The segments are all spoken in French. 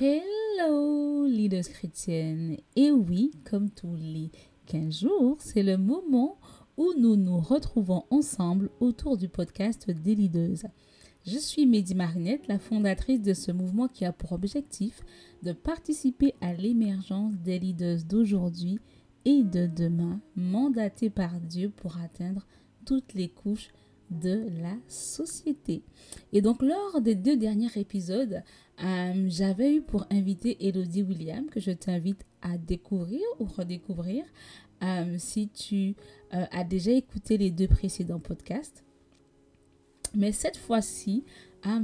Hello, leaders chrétiennes. Et oui, comme tous les 15 jours, c'est le moment où nous nous retrouvons ensemble autour du podcast des leaders. Je suis Mehdi Marinette, la fondatrice de ce mouvement qui a pour objectif de participer à l'émergence des leaders d'aujourd'hui et de demain, mandatés par Dieu pour atteindre toutes les couches de la société. Et donc lors des deux derniers épisodes, euh, j'avais eu pour inviter Elodie William, que je t'invite à découvrir ou redécouvrir euh, si tu euh, as déjà écouté les deux précédents podcasts. Mais cette fois-ci,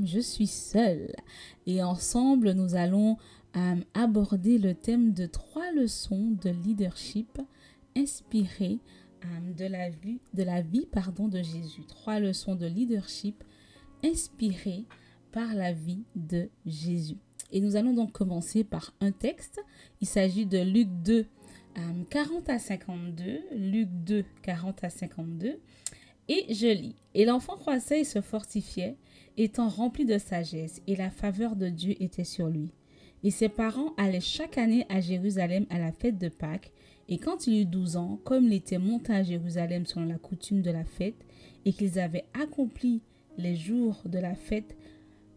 je suis seule. Et ensemble, nous allons aborder le thème de trois leçons de leadership inspirées de la vie, de, de Jésus. Trois leçons de leadership inspirées par la vie de Jésus. Et nous allons donc commencer par un texte. Il s'agit de Luc 2, 40 à 52. Luc 2, 40 à 52. Et je lis. Et l'enfant croissait et se fortifiait, étant rempli de sagesse, et la faveur de Dieu était sur lui. Et ses parents allaient chaque année à Jérusalem à la fête de Pâques, et quand il eut douze ans, comme il était monté à Jérusalem selon la coutume de la fête, et qu'ils avaient accompli les jours de la fête,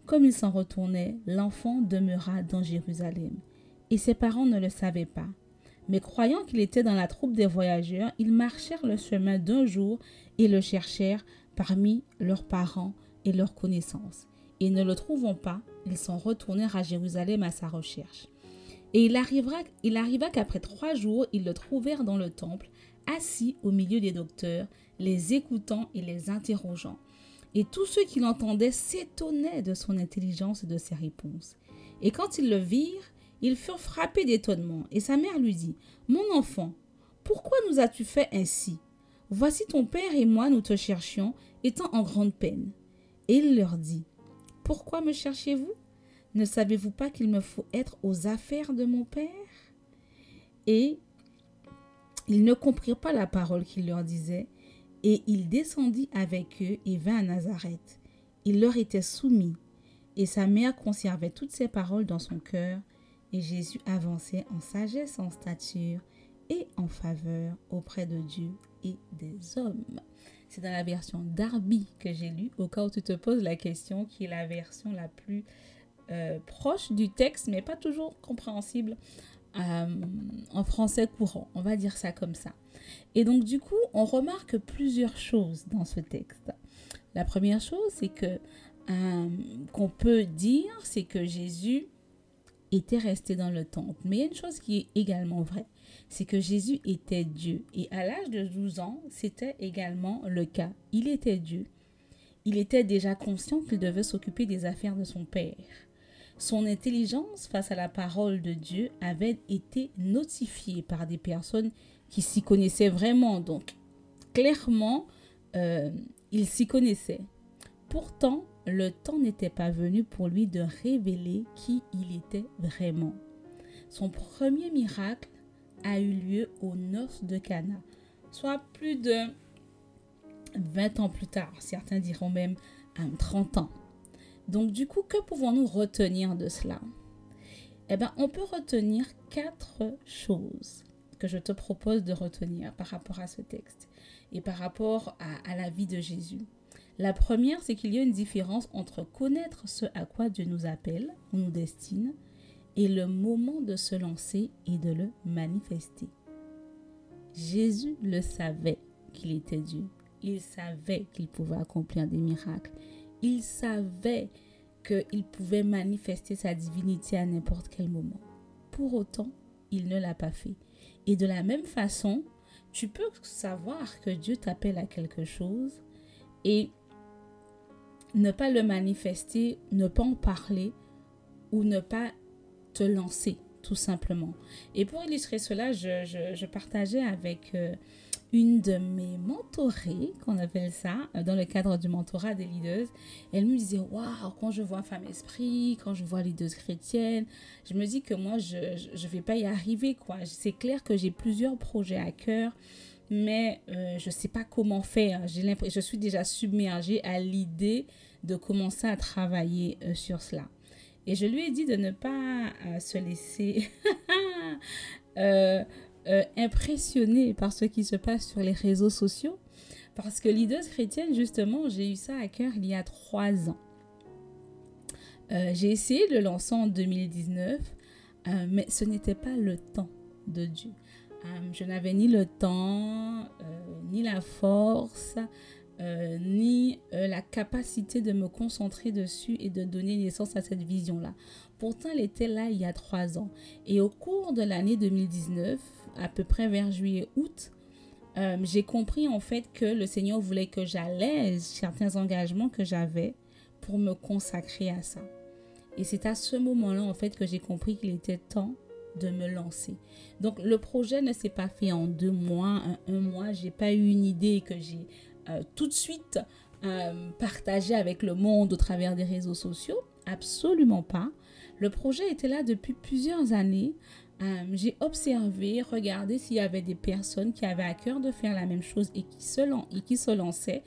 comme il s'en retournait, l'enfant demeura dans Jérusalem. Et ses parents ne le savaient pas. Mais croyant qu'il était dans la troupe des voyageurs, ils marchèrent le chemin d'un jour et le cherchèrent parmi leurs parents et leurs connaissances. Et ne le trouvant pas, ils s'en retournèrent à Jérusalem à sa recherche. Et il arriva, qu'après trois jours, ils le trouvèrent dans le temple, assis au milieu des docteurs, les écoutant et les interrogeant. Et tous ceux qui l'entendaient s'étonnaient de son intelligence et de ses réponses. Et quand ils le virent, ils furent frappés d'étonnement. Et sa mère lui dit, Mon enfant, pourquoi nous as-tu fait ainsi? Voici ton père et moi nous te cherchions, étant en grande peine. Et il leur dit, Pourquoi me cherchez-vous? Ne savez-vous pas qu'il me faut être aux affaires de mon père? Et ils ne comprirent pas la parole qu'il leur disait, et il descendit avec eux et vint à Nazareth. Il leur était soumis, et sa mère conservait toutes ses paroles dans son cœur, et Jésus avançait en sagesse, en stature et en faveur auprès de Dieu et des hommes. C'est dans la version Darby que j'ai lu, au cas où tu te poses la question, qui est la version la plus euh, proche du texte, mais pas toujours compréhensible euh, en français courant. On va dire ça comme ça. Et donc du coup, on remarque plusieurs choses dans ce texte. La première chose, c'est que euh, qu'on peut dire, c'est que Jésus était resté dans le temple. Mais il y a une chose qui est également vraie, c'est que Jésus était Dieu. Et à l'âge de 12 ans, c'était également le cas. Il était Dieu. Il était déjà conscient qu'il devait s'occuper des affaires de son Père. Son intelligence face à la parole de Dieu avait été notifiée par des personnes qui s'y connaissait vraiment. Donc, clairement, euh, il s'y connaissait. Pourtant, le temps n'était pas venu pour lui de révéler qui il était vraiment. Son premier miracle a eu lieu aux noces de Cana, soit plus de 20 ans plus tard, certains diront même 30 ans. Donc du coup, que pouvons-nous retenir de cela? Eh bien, on peut retenir quatre choses que je te propose de retenir par rapport à ce texte et par rapport à, la vie de Jésus. La première, c'est qu'il y a une différence entre connaître ce à quoi Dieu nous appelle ou nous destine et le moment de se lancer et de le manifester. Jésus le savait qu'il était Dieu. Il savait qu'il pouvait accomplir des miracles. Il savait qu'il pouvait manifester sa divinité à n'importe quel moment. Pour autant, il ne l'a pas fait. Et de la même façon, tu peux savoir que Dieu t'appelle à quelque chose et ne pas le manifester, ne pas en parler ou ne pas te lancer, tout simplement. Et pour illustrer cela, je, partageais avec euh, une de mes mentorées, qu'on appelle ça, euh, dans le cadre du mentorat des leaders, elle me disait Waouh, quand je vois Femme Esprit, quand je vois leaders chrétiennes, je me dis que moi, je ne vais pas y arriver. quoi. C'est clair que j'ai plusieurs projets à cœur, mais euh, je ne sais pas comment faire. Je suis déjà submergée à l'idée de commencer à travailler euh, sur cela. Et je lui ai dit de ne pas se laisser euh, euh, impressionner par ce qui se passe sur les réseaux sociaux. Parce que leaders chrétienne, justement, j'ai eu ça à cœur il y a trois ans. j'ai essayé de le lancer en 2019, mais ce n'était pas le temps de Dieu. je n'avais ni le temps, ni la force, euh, ni euh, la capacité de me concentrer dessus et de donner naissance à cette vision-là. Pourtant, elle était là il y a trois ans. Et au cours de l'année 2019, à peu près vers juillet-août, euh, j'ai compris en fait que le Seigneur voulait que j'allège certains engagements que j'avais pour me consacrer à ça. Et c'est à ce moment-là en fait que j'ai compris qu'il était temps de me lancer. Donc le projet ne s'est pas fait en deux mois, un, un mois. J'ai pas eu une idée que j'ai euh, tout de suite euh, partager avec le monde au travers des réseaux sociaux. Absolument pas. Le projet était là depuis plusieurs années. Euh, j'ai observé, regardé s'il y avait des personnes qui avaient à cœur de faire la même chose et qui se, lançaient.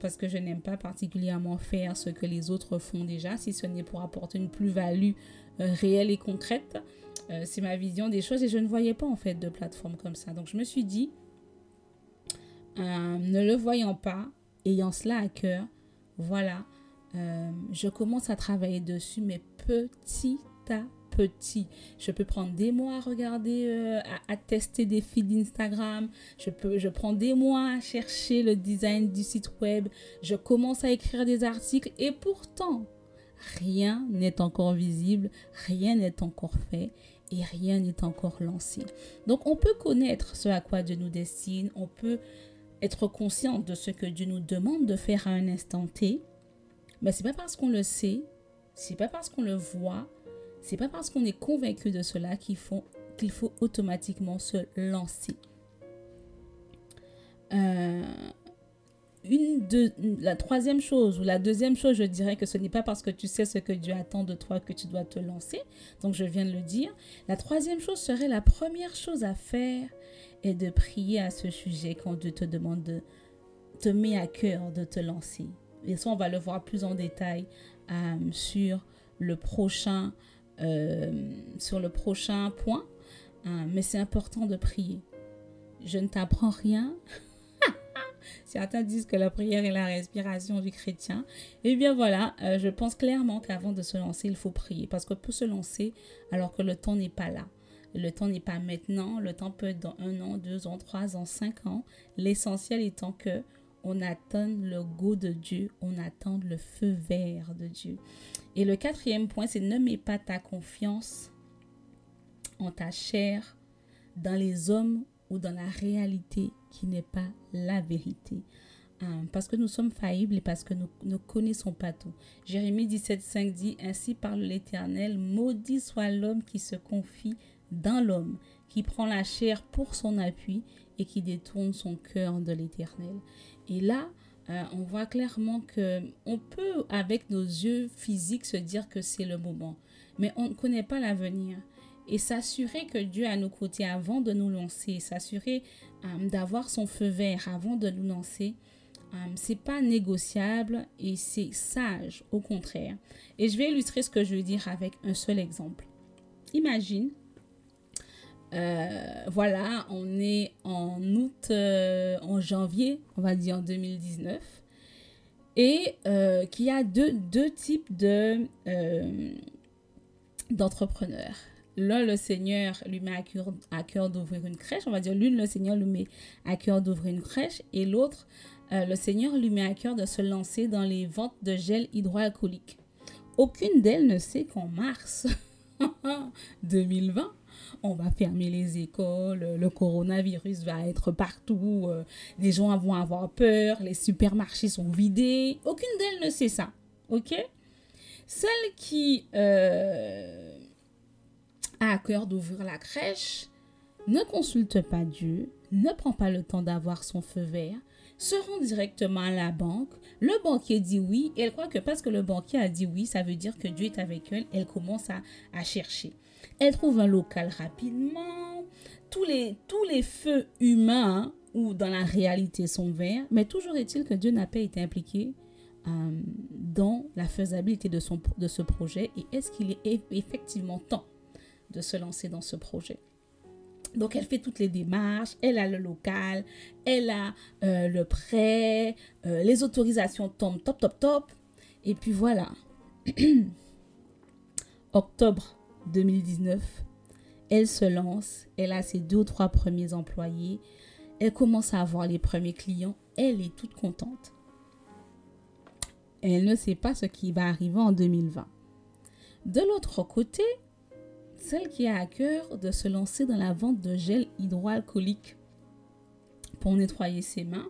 parce que je n'aime pas particulièrement faire ce que les autres font déjà, si ce n'est pour apporter une plus-value réelle et concrète. c'est ma vision des choses et je ne voyais pas en fait de plateforme comme ça. Donc je me suis dit, euh, ne le voyant pas, ayant cela à cœur, voilà, euh, je commence à travailler dessus, mais petit à petit. Je peux prendre des mois à regarder, euh, à, tester des feeds d'Instagram. Je, peux, je prends des mois à chercher le design du site web. Je commence à écrire des articles et pourtant, rien n'est encore visible, rien n'est encore fait et rien n'est encore lancé. Donc on peut connaître ce à quoi Dieu nous destine, on peut être consciente de ce que Dieu nous demande de faire à un instant T, mais c'est pas parce qu'on le sait, c'est pas parce qu'on le voit, c'est pas parce qu'on est convaincu de cela qu'il faut, qu'il faut automatiquement se lancer. Euh, une de, la troisième chose ou la deuxième chose, je dirais que ce n'est pas parce que tu sais ce que Dieu attend de toi que tu dois te lancer. Donc je viens de le dire. La troisième chose serait la première chose à faire et de prier à ce sujet quand Dieu te demande de te met à cœur de te lancer. Et ça, on va le voir plus en détail euh, sur le prochain sur le prochain point. Euh, mais c'est important de prier. Je ne t'apprends rien. Certains disent que la prière est la respiration du chrétien. Eh bien voilà, je pense clairement qu'avant de se lancer, il faut prier. Parce qu'on peut se lancer alors que le temps n'est pas là. Le temps n'est pas maintenant, le temps peut être dans un an, deux ans, trois ans, cinq ans. L'essentiel étant que on attend le goût de Dieu, on attend le feu vert de Dieu. Et le quatrième point, c'est ne mets pas ta confiance en ta chair, dans les hommes ou dans la réalité qui n'est pas la vérité. Hein, parce que nous sommes faillibles et parce que nous ne connaissons pas tout. Jérémie 17,5 dit Ainsi parle l'Éternel, maudit soit l'homme qui se confie dans l'homme, qui prend la chair pour son appui et qui détourne son cœur de l'éternel. Et là, euh, on voit clairement que on peut, avec nos yeux physiques, se dire que c'est le moment, mais on ne connaît pas l'avenir. Et s'assurer que Dieu est à nos côtés avant de nous lancer, s'assurer euh, d'avoir son feu vert avant de nous lancer, euh, c'est pas négociable et c'est sage, au contraire. Et je vais illustrer ce que je veux dire avec un seul exemple. Imagine euh, voilà, on est en août, euh, en janvier, on va dire en 2019. Et euh, qu'il y a deux, types de, d'entrepreneurs. L'un, le Seigneur lui met à cœur, à cœur d'ouvrir une crèche. On va dire l'une, le Seigneur lui met à cœur d'ouvrir une crèche. Et l'autre, le Seigneur lui met à cœur de se lancer dans les ventes de gel hydroalcoolique. Aucune d'elles ne sait qu'en mars 2020, on va fermer les écoles, le coronavirus va être partout, euh, les gens vont avoir peur, les supermarchés sont vidés. Aucune d'elles ne sait ça, ok? Celle qui euh, a à cœur d'ouvrir la crèche ne consulte pas Dieu, ne prend pas le temps d'avoir son feu vert, se rend directement à la banque. Le banquier dit oui. Et elle croit que parce que le banquier a dit oui, ça veut dire que Dieu est avec elle. Elle commence à chercher. Elle trouve un local rapidement. Tous les, feux humains ou dans la réalité sont verts. Mais toujours est-il que Dieu n'a pas été impliqué euh, dans la faisabilité de ce projet et est-ce qu'il est effectivement temps de se lancer dans ce projet? Donc elle fait toutes les démarches, elle a le local, elle a euh, le prêt, euh, les autorisations tombent top, top, top. Et puis voilà. Octobre 2019, elle se lance, elle a ses deux ou trois premiers employés, elle commence à avoir les premiers clients, elle est toute contente. Elle ne sait pas ce qui va arriver en 2020. De l'autre côté, celle qui a à cœur de se lancer dans la vente de gel hydroalcoolique pour nettoyer ses mains,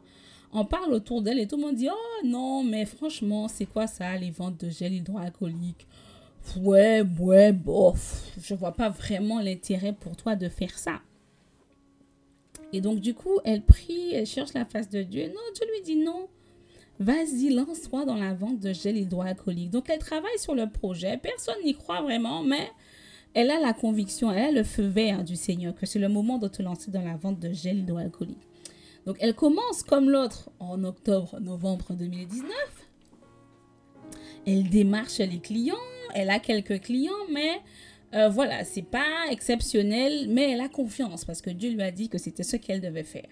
on parle autour d'elle et tout le monde dit Oh non, mais franchement, c'est quoi ça, les ventes de gel hydroalcoolique? Ouais, ouais, bof, je vois pas vraiment l'intérêt pour toi de faire ça. Et donc, du coup, elle prie, elle cherche la face de Dieu. Non, Dieu lui dit non. Vas-y, lance-toi dans la vente de gel hydroalcoolique. Donc, elle travaille sur le projet. Personne n'y croit vraiment, mais elle a la conviction, elle a le feu vert du Seigneur que c'est le moment de te lancer dans la vente de gel hydroalcoolique. Donc, elle commence comme l'autre en octobre, novembre 2019. Elle démarche les clients, elle a quelques clients, mais euh, voilà, c'est pas exceptionnel, mais elle a confiance parce que Dieu lui a dit que c'était ce qu'elle devait faire.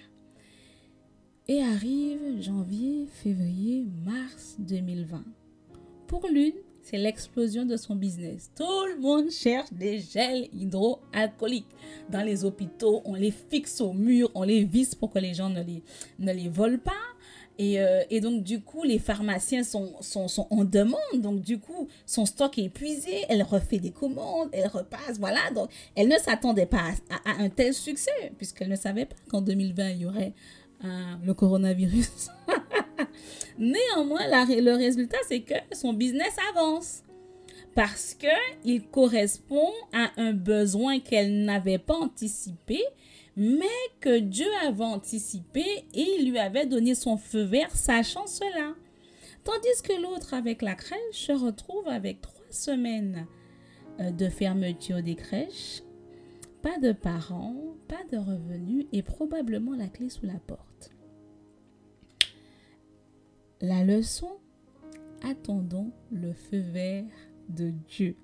Et arrive janvier, février, mars 2020. Pour l'une, c'est l'explosion de son business. Tout le monde cherche des gels hydroalcooliques. Dans les hôpitaux, on les fixe au mur, on les visse pour que les gens ne les, ne les volent pas. Et, euh, et, donc, du coup, les pharmaciens sont, en demande. Donc, du coup, son stock est épuisé. Elle refait des commandes, elle repasse. Voilà. Donc, elle ne s'attendait pas à, à, un tel succès, puisqu'elle ne savait pas qu'en 2020, il y aurait euh, le coronavirus. Néanmoins, le résultat, c'est que son business avance parce qu'il correspond à un besoin qu'elle n'avait pas anticipé, mais que Dieu avait anticipé et lui avait donné son feu vert, sachant cela. Tandis que l'autre avec la crèche se retrouve avec trois semaines euh, de fermeture des crèches, pas de parents, pas de revenus et probablement la clé sous la porte. La leçon, attendons le feu vert de Dieu.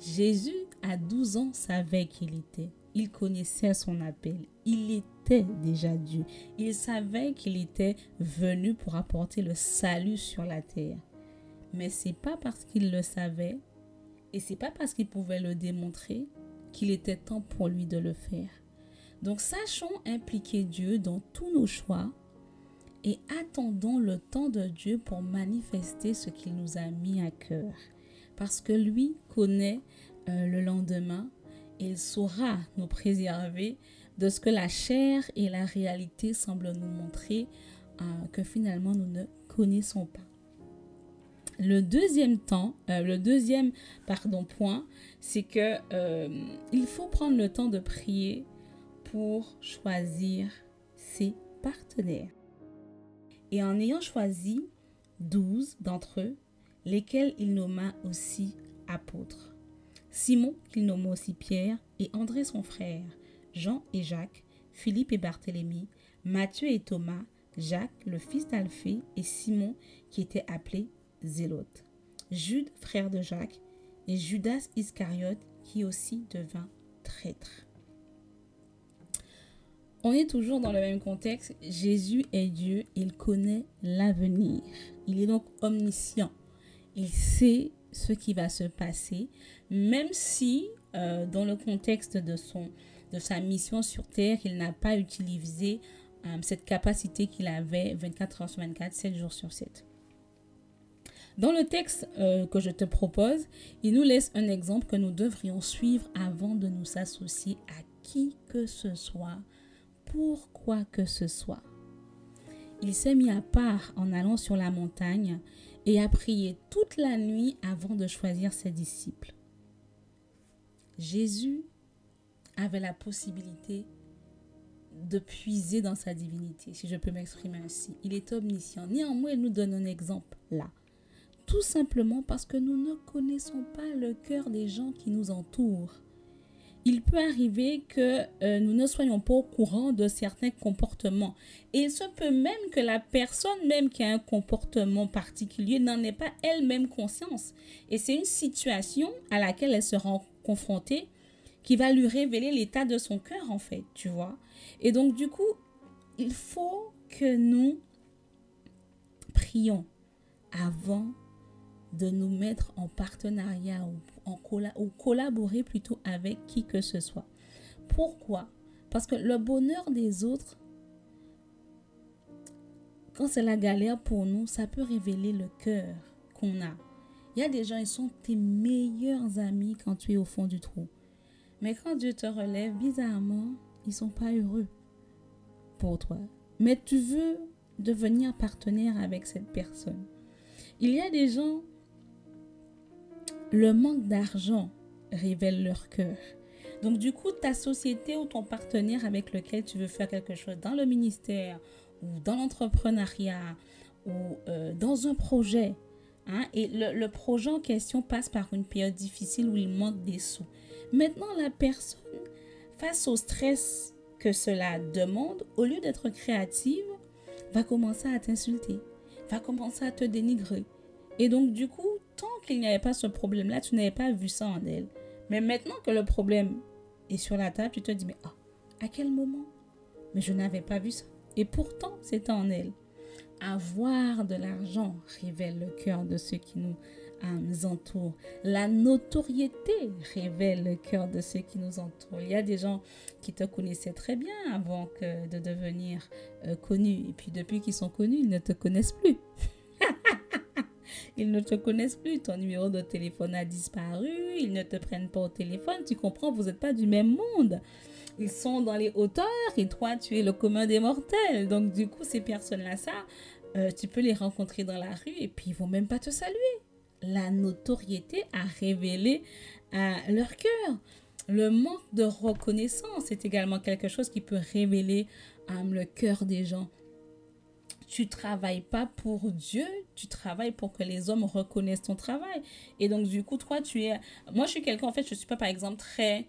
Jésus, à 12 ans, savait qu'il était. Il connaissait son appel. Il était déjà Dieu. Il savait qu'il était venu pour apporter le salut sur la terre. Mais c'est pas parce qu'il le savait et c'est pas parce qu'il pouvait le démontrer qu'il était temps pour lui de le faire. Donc sachons impliquer Dieu dans tous nos choix et attendons le temps de Dieu pour manifester ce qu'il nous a mis à cœur. Parce que lui connaît euh, le lendemain il saura nous préserver de ce que la chair et la réalité semblent nous montrer euh, que finalement nous ne connaissons pas. Le deuxième temps, euh, le deuxième pardon point, c'est que il faut prendre le temps de prier pour choisir ses partenaires et en ayant choisi douze d'entre eux, lesquels il nomma aussi apôtres. Simon, qu'il nomma aussi Pierre, et André son frère, Jean et Jacques, Philippe et Barthélemy, Matthieu et Thomas, Jacques, le fils d'Alphée, et Simon, qui était appelé Zélote, Jude, frère de Jacques, et Judas Iscariote, qui aussi devint traître. On est toujours dans le même contexte. Jésus est Dieu, il connaît l'avenir. Il est donc omniscient. Il sait ce qui va se passer, même si euh, dans le contexte de, son, de sa mission sur Terre, il n'a pas utilisé euh, cette capacité qu'il avait 24 heures sur 24, 7 jours sur 7. Dans le texte euh, que je te propose, il nous laisse un exemple que nous devrions suivre avant de nous associer à qui que ce soit pour quoi que ce soit. Il s'est mis à part en allant sur la montagne et a prié toute la nuit avant de choisir ses disciples. Jésus avait la possibilité de puiser dans sa divinité, si je peux m'exprimer ainsi. Il est omniscient. Néanmoins, il nous donne un exemple là. Tout simplement parce que nous ne connaissons pas le cœur des gens qui nous entourent. Il peut arriver que euh, nous ne soyons pas au courant de certains comportements. Et il se peut même que la personne même qui a un comportement particulier n'en ait pas elle-même conscience. Et c'est une situation à laquelle elle se rend confrontée qui va lui révéler l'état de son cœur, en fait, tu vois. Et donc, du coup, il faut que nous prions avant de nous mettre en partenariat ou, en ou collaborer plutôt avec qui que ce soit. Pourquoi? Parce que le bonheur des autres, quand c'est la galère pour nous, ça peut révéler le cœur qu'on a. Il y a des gens, ils sont tes meilleurs amis quand tu es au fond du trou. Mais quand Dieu te relève, bizarrement, ils sont pas heureux pour toi. Mais tu veux devenir partenaire avec cette personne. Il y a des gens, le manque d'argent révèle leur cœur. Donc du coup, ta société ou ton partenaire avec lequel tu veux faire quelque chose dans le ministère ou dans l'entrepreneuriat ou euh, dans un projet, hein, et le, le projet en question passe par une période difficile où il manque des sous. Maintenant, la personne, face au stress que cela demande, au lieu d'être créative, va commencer à t'insulter, va commencer à te dénigrer. Et donc, du coup, qu'il n'y avait pas ce problème-là, tu n'avais pas vu ça en elle. Mais maintenant que le problème est sur la table, tu te dis, mais ah, à quel moment? Mais je n'avais pas vu ça. Et pourtant, c'était en elle. Avoir de l'argent révèle le cœur de ceux qui nous nous entourent. La notoriété révèle le cœur de ceux qui nous entourent. Il y a des gens qui te connaissaient très bien avant que de devenir euh, connus. Et puis depuis qu'ils sont connus, ils ne te connaissent plus. ils ne te connaissent plus. Ton numéro de téléphone a disparu. Ils ne te prennent pas au téléphone. Tu comprends, vous n'êtes pas du même monde. Ils sont dans les hauteurs et toi, tu es le commun des mortels. Donc, du coup, ces personnes-là, ça, euh, tu peux les rencontrer dans la rue et puis ils vont même pas te saluer la notoriété a révélé à leur cœur. Le manque de reconnaissance est également quelque chose qui peut révéler euh, le cœur des gens. Tu travailles pas pour Dieu, tu travailles pour que les hommes reconnaissent ton travail. Et donc, du coup, toi, tu es. Moi, je suis quelqu'un, en fait, je suis pas, par exemple, très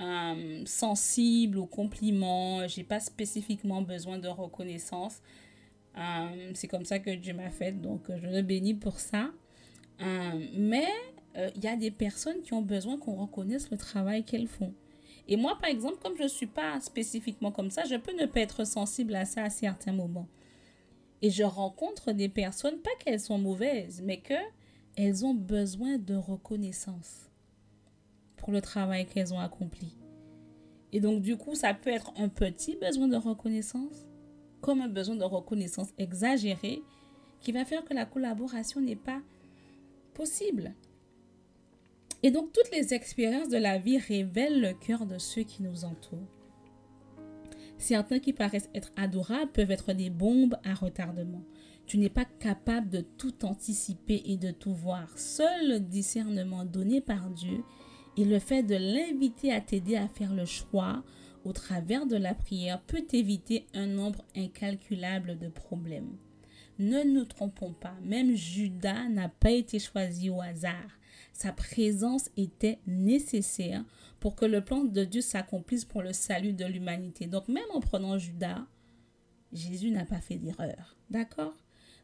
euh, sensible aux compliments. J'ai pas spécifiquement besoin de reconnaissance. Euh, c'est comme ça que Dieu m'a fait, donc je le bénis pour ça. Euh, mais euh, il y a des personnes qui ont besoin qu'on reconnaisse le travail qu'elles font. Et moi, par exemple, comme je ne suis pas spécifiquement comme ça, je peux ne pas être sensible à ça à certains moments. Et je rencontre des personnes, pas qu'elles sont mauvaises, mais qu'elles ont besoin de reconnaissance pour le travail qu'elles ont accompli. Et donc, du coup, ça peut être un petit besoin de reconnaissance, comme un besoin de reconnaissance exagéré, qui va faire que la collaboration n'est pas possible. Et donc toutes les expériences de la vie révèlent le cœur de ceux qui nous entourent. Certains qui paraissent être adorables peuvent être des bombes à retardement. Tu n'es pas capable de tout anticiper et de tout voir. Seul le discernement donné par Dieu et le fait de l'inviter à t'aider à faire le choix au travers de la prière peut éviter un nombre incalculable de problèmes. Ne nous trompons pas, même Judas n'a pas été choisi au hasard. Sa présence était nécessaire pour que le plan de Dieu s'accomplisse pour le salut de l'humanité. Donc même en prenant Judas, Jésus n'a pas fait d'erreur. D'accord?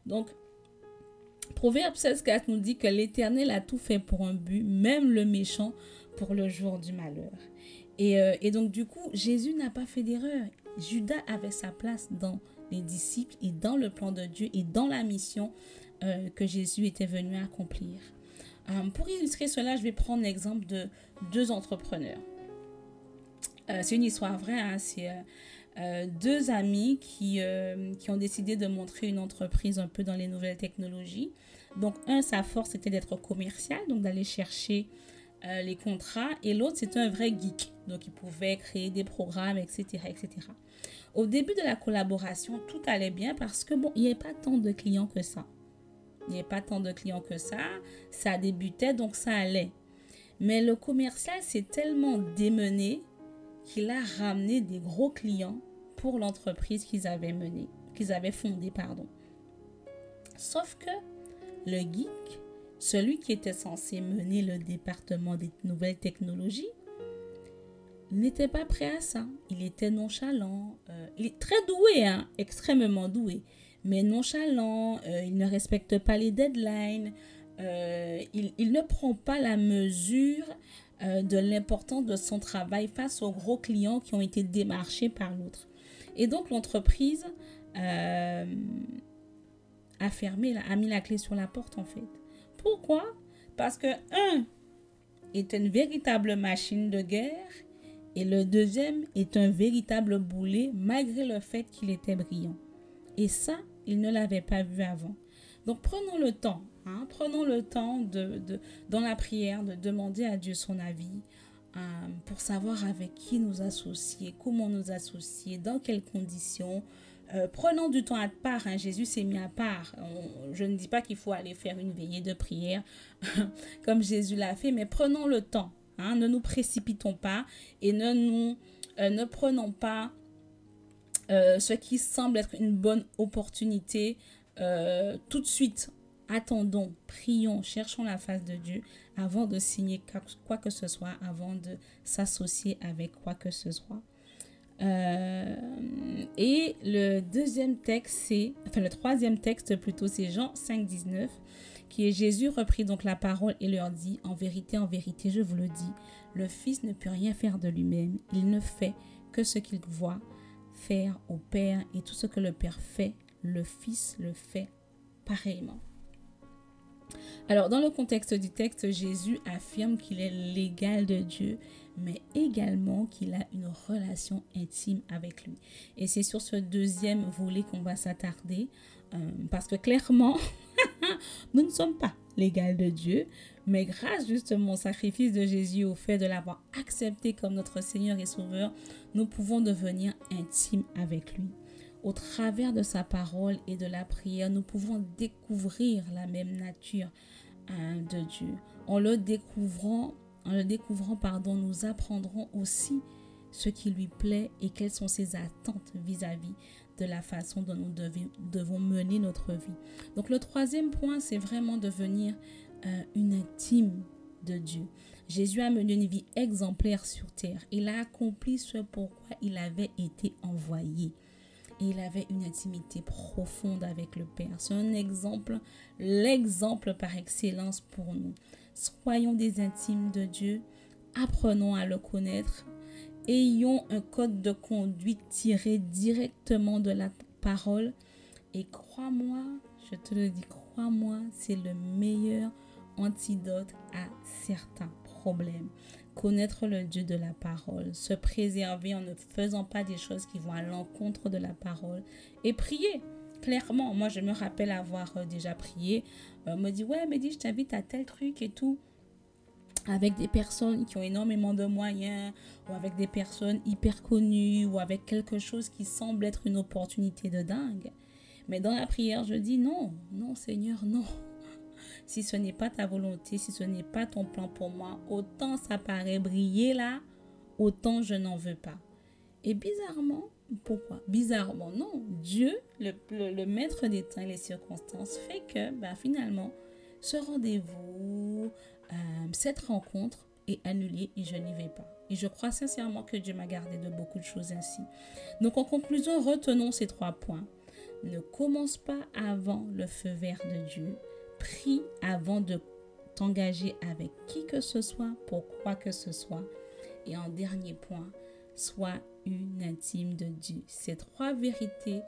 Donc, Proverbe 16.4 nous dit que l'Éternel a tout fait pour un but, même le méchant pour le jour du malheur. Et, euh, et donc du coup, Jésus n'a pas fait d'erreur. Judas avait sa place dans les disciples et dans le plan de Dieu et dans la mission euh, que Jésus était venu accomplir. Euh, pour illustrer cela, je vais prendre l'exemple de deux entrepreneurs. Euh, c'est une histoire vraie, hein, c'est deux amis qui, qui ont décidé de montrer une entreprise un peu dans les nouvelles technologies. Donc un, sa force était d'être commercial, donc d'aller chercher les contrats, et l'autre c'était un vrai geek, donc il pouvait créer des programmes, etc., etc. Au début de la collaboration, tout allait bien parce que, bon, il n'y avait pas tant de clients que ça. Il n'y avait pas tant de clients que ça. Ça débutait, donc ça allait. Mais le commercial s'est tellement démené qu'il a ramené des gros clients pour l'entreprise qu'ils avaient menée, qu'ils avaient fondée, pardon. Sauf que le geek, celui qui était censé mener le département des nouvelles technologies, n'était pas prêt à ça. Il était nonchalant. Euh, il est très doué, hein, extrêmement doué, mais nonchalant. Euh, il ne respecte pas les deadlines. Euh, il, il, ne prend pas la mesure de l'importance de son travail face aux gros clients qui ont été démarchés par l'autre. Et donc l'entreprise a fermé, a mis la clé sur la porte en fait. Pourquoi? Parce que un est une véritable machine de guerre et le deuxième est un véritable boulet malgré le fait qu'il était brillant. Et ça, il ne l'avait pas vu avant. Donc prenons le temps, hein, prenons le temps de, dans la prière de demander à Dieu son avis euh, pour savoir avec qui nous associer, comment nous associer, dans quelles conditions. Euh, prenons du temps à part. Hein. Jésus s'est mis à part. je ne dis pas qu'il faut aller faire une veillée de prière comme Jésus l'a fait, mais prenons le temps. Hein, ne nous précipitons pas et ne nous euh, ne prenons pas euh, ce qui semble être une bonne opportunité euh, tout de suite. Attendons, prions, cherchons la face de Dieu avant de signer quoi que ce soit, avant de s'associer avec quoi que ce soit. et le deuxième texte, c'est, enfin le troisième texte plutôt, c'est Jean 5, 19 qui est Jésus reprit donc la parole et leur dit, En vérité, en vérité, je vous le dis, le Fils ne peut rien faire de lui-même, il ne fait que ce qu'il voit au Père, et tout ce que le Père fait, le Fils le fait pareillement. Alors, dans le contexte du texte, Jésus affirme qu'il est l'égal de Dieu, mais également qu'il a une relation intime avec lui. Et c'est sur ce deuxième volet qu'on va s'attarder, euh, parce que clairement, nous ne sommes pas l'égal de Dieu, mais grâce justement au sacrifice de Jésus, au fait de l'avoir accepté comme notre Seigneur et Sauveur, nous pouvons devenir intimes avec lui. Au travers de sa parole et de la prière, nous pouvons découvrir la même nature hein, de Dieu. En le découvrant, en le découvrant, pardon, nous apprendrons aussi ce qui lui plaît et quelles sont ses attentes vis-à-vis de la façon dont nous devons mener notre vie. Donc le troisième point, c'est vraiment devenir euh, une intime de Dieu. Jésus a mené une vie exemplaire sur terre. Il a accompli ce pourquoi il avait été envoyé. Et il avait une intimité profonde avec le Père. C'est un exemple, l'exemple par excellence pour nous. Soyons des intimes de Dieu. Apprenons à le connaître ayons un code de conduite tiré directement de la parole. Et crois-moi, je te le dis, crois-moi, c'est le meilleur antidote à certains Connaître le Dieu de la parole, se préserver en ne faisant pas des choses qui vont à l'encontre de la parole et prier. Clairement, moi je me rappelle avoir euh, déjà prié. On me dit, ouais, mais dis, je t'invite à tel truc et tout avec des personnes qui ont énormément de moyens ou avec des personnes hyper connues ou avec quelque chose qui semble être une opportunité de dingue. Mais dans la prière, je dis non, non Seigneur, non. Si ce n'est pas ta volonté, si ce n'est pas ton plan pour moi, autant ça paraît briller là, autant je n'en veux pas. Et bizarrement, pourquoi? Bizarrement, non. Dieu, le, maître des temps et les circonstances, fait que ben, finalement, ce rendez-vous, euh, cette rencontre est annulée et je n'y vais pas. Et je crois sincèrement que Dieu m'a gardé de beaucoup de choses ainsi. Donc en conclusion, retenons ces trois points. Ne commence pas avant le feu vert de Dieu. Prie avant de t'engager avec qui que ce soit, pour quoi que ce soit. Et en dernier point, sois une intime de Dieu. Ces trois vérités,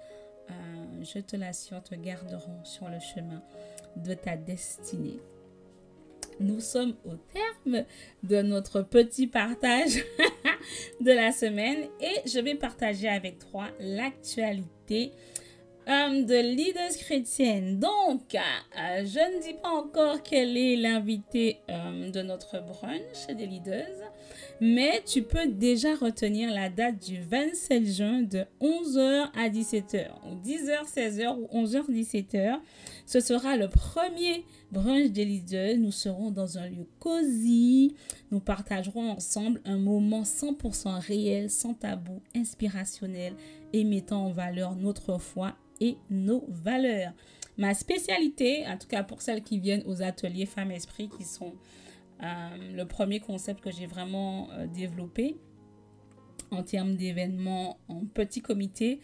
euh, je te l'assure, te garderont sur le chemin de ta destinée nous sommes au terme de notre petit partage de la semaine et je vais partager avec toi l'actualité euh, de leaders chrétiennes. Donc, euh, je ne dis pas encore quel est l'invité euh, de notre brunch des leaders, mais tu peux déjà retenir la date du 27 juin de 11h à 17h, ou 10h, 16h ou 11h, 17h. Ce sera le premier brunch des leaders. Nous serons dans un lieu cosy. Nous partagerons ensemble un moment 100% réel, sans tabou, inspirationnel et mettant en valeur notre foi et nos valeurs. Ma spécialité, en tout cas pour celles qui viennent aux ateliers Femmes Esprit, qui sont euh, le premier concept que j'ai vraiment euh, développé, en termes d'événements en petit comité,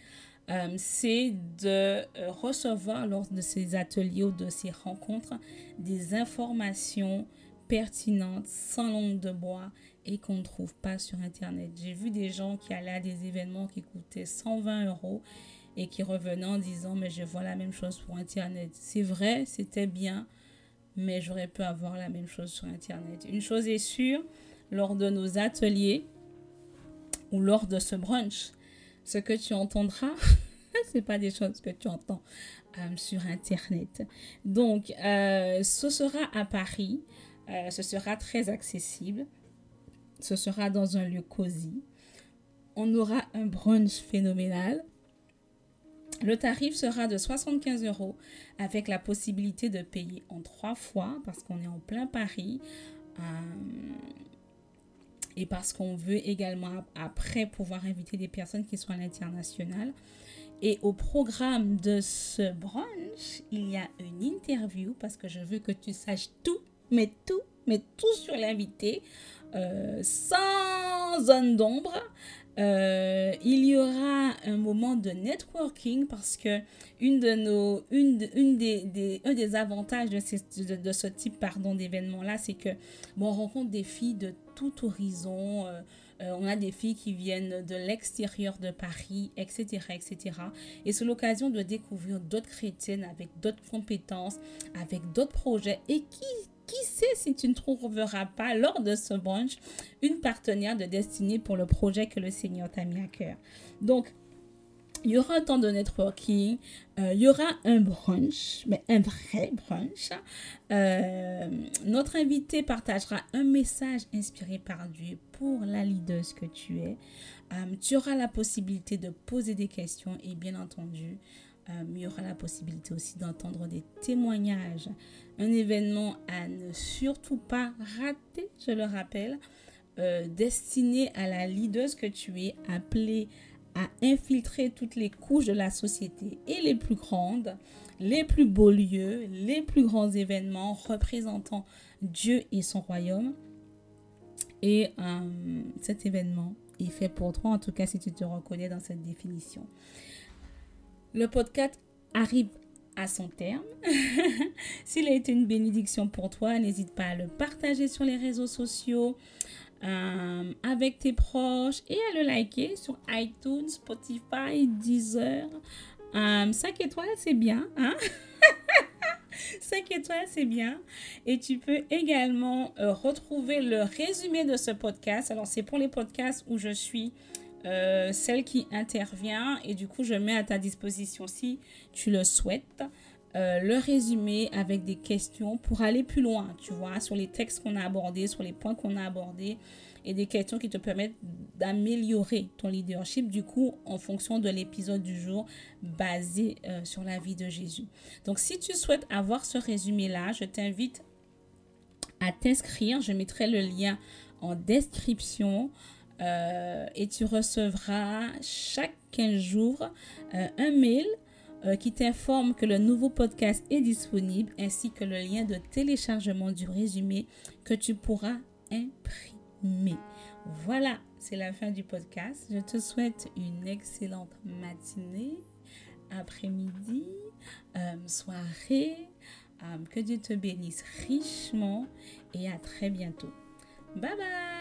euh, c'est de recevoir lors de ces ateliers ou de ces rencontres des informations pertinentes, sans langue de bois et qu'on ne trouve pas sur Internet. J'ai vu des gens qui allaient à des événements qui coûtaient 120 euros et qui revenaient en disant mais je vois la même chose pour Internet. C'est vrai, c'était bien, mais j'aurais pu avoir la même chose sur Internet. Une chose est sûre, lors de nos ateliers ou lors de ce brunch, ce que tu entendras, c'est pas des choses que tu entends euh, sur Internet. Donc, euh, ce sera à Paris. Euh, ce sera très accessible. Ce sera dans un lieu cosy. On aura un brunch phénoménal. Le tarif sera de 75 euros avec la possibilité de payer en trois fois parce qu'on est en plein Paris euh, et parce qu'on veut également après pouvoir inviter des personnes qui sont à l'international. Et au programme de ce brunch, il y a une interview parce que je veux que tu saches tout, mais tout, mais tout sur l'invité, euh, sans zone d'ombre. Euh, il y aura un moment de networking parce que une de nos, une, une des, un des avantages de, de, ce type pardon, d'événement-là, c'est que bon, on rencontre des filles de tout horizon. Euh, euh, on a des filles qui viennent de l'extérieur de Paris, etc., etc. Et c'est l'occasion de découvrir d'autres chrétiennes avec d'autres compétences, avec d'autres projets et qui qui sait si tu ne trouveras pas lors de ce brunch une partenaire de destinée pour le projet que le Seigneur t'a mis à cœur. Donc, il y aura un temps de networking, euh, il y aura un brunch, mais un vrai brunch. Euh, notre invité partagera un message inspiré par Dieu pour la leader que tu es. Euh, tu auras la possibilité de poser des questions et bien entendu, il y aura la possibilité aussi d'entendre des témoignages un événement à ne surtout pas rater, je le rappelle, euh, destiné à la leader que tu es, appelée à infiltrer toutes les couches de la société et les plus grandes, les plus beaux lieux, les plus grands événements représentant Dieu et son royaume. Et euh, cet événement est fait pour toi, en tout cas si tu te reconnais dans cette définition. Le podcast arrive à son terme. S'il a été une bénédiction pour toi, n'hésite pas à le partager sur les réseaux sociaux, euh, avec tes proches et à le liker sur iTunes, Spotify, Deezer. 5 euh, étoiles, c'est bien. Hein? 5 étoiles, c'est bien. Et tu peux également euh, retrouver le résumé de ce podcast. Alors, c'est pour les podcasts où je suis euh, celle qui intervient et du coup je mets à ta disposition si tu le souhaites euh, le résumé avec des questions pour aller plus loin, tu vois, sur les textes qu'on a abordés, sur les points qu'on a abordés et des questions qui te permettent d'améliorer ton leadership du coup en fonction de l'épisode du jour basé euh, sur la vie de Jésus. Donc si tu souhaites avoir ce résumé là, je t'invite à t'inscrire, je mettrai le lien en description. Euh, et tu recevras chaque 15 jours euh, un mail euh, qui t'informe que le nouveau podcast est disponible ainsi que le lien de téléchargement du résumé que tu pourras imprimer. Voilà, c'est la fin du podcast. Je te souhaite une excellente matinée, après-midi, soirée. que Dieu te bénisse richement et à très bientôt. Bye bye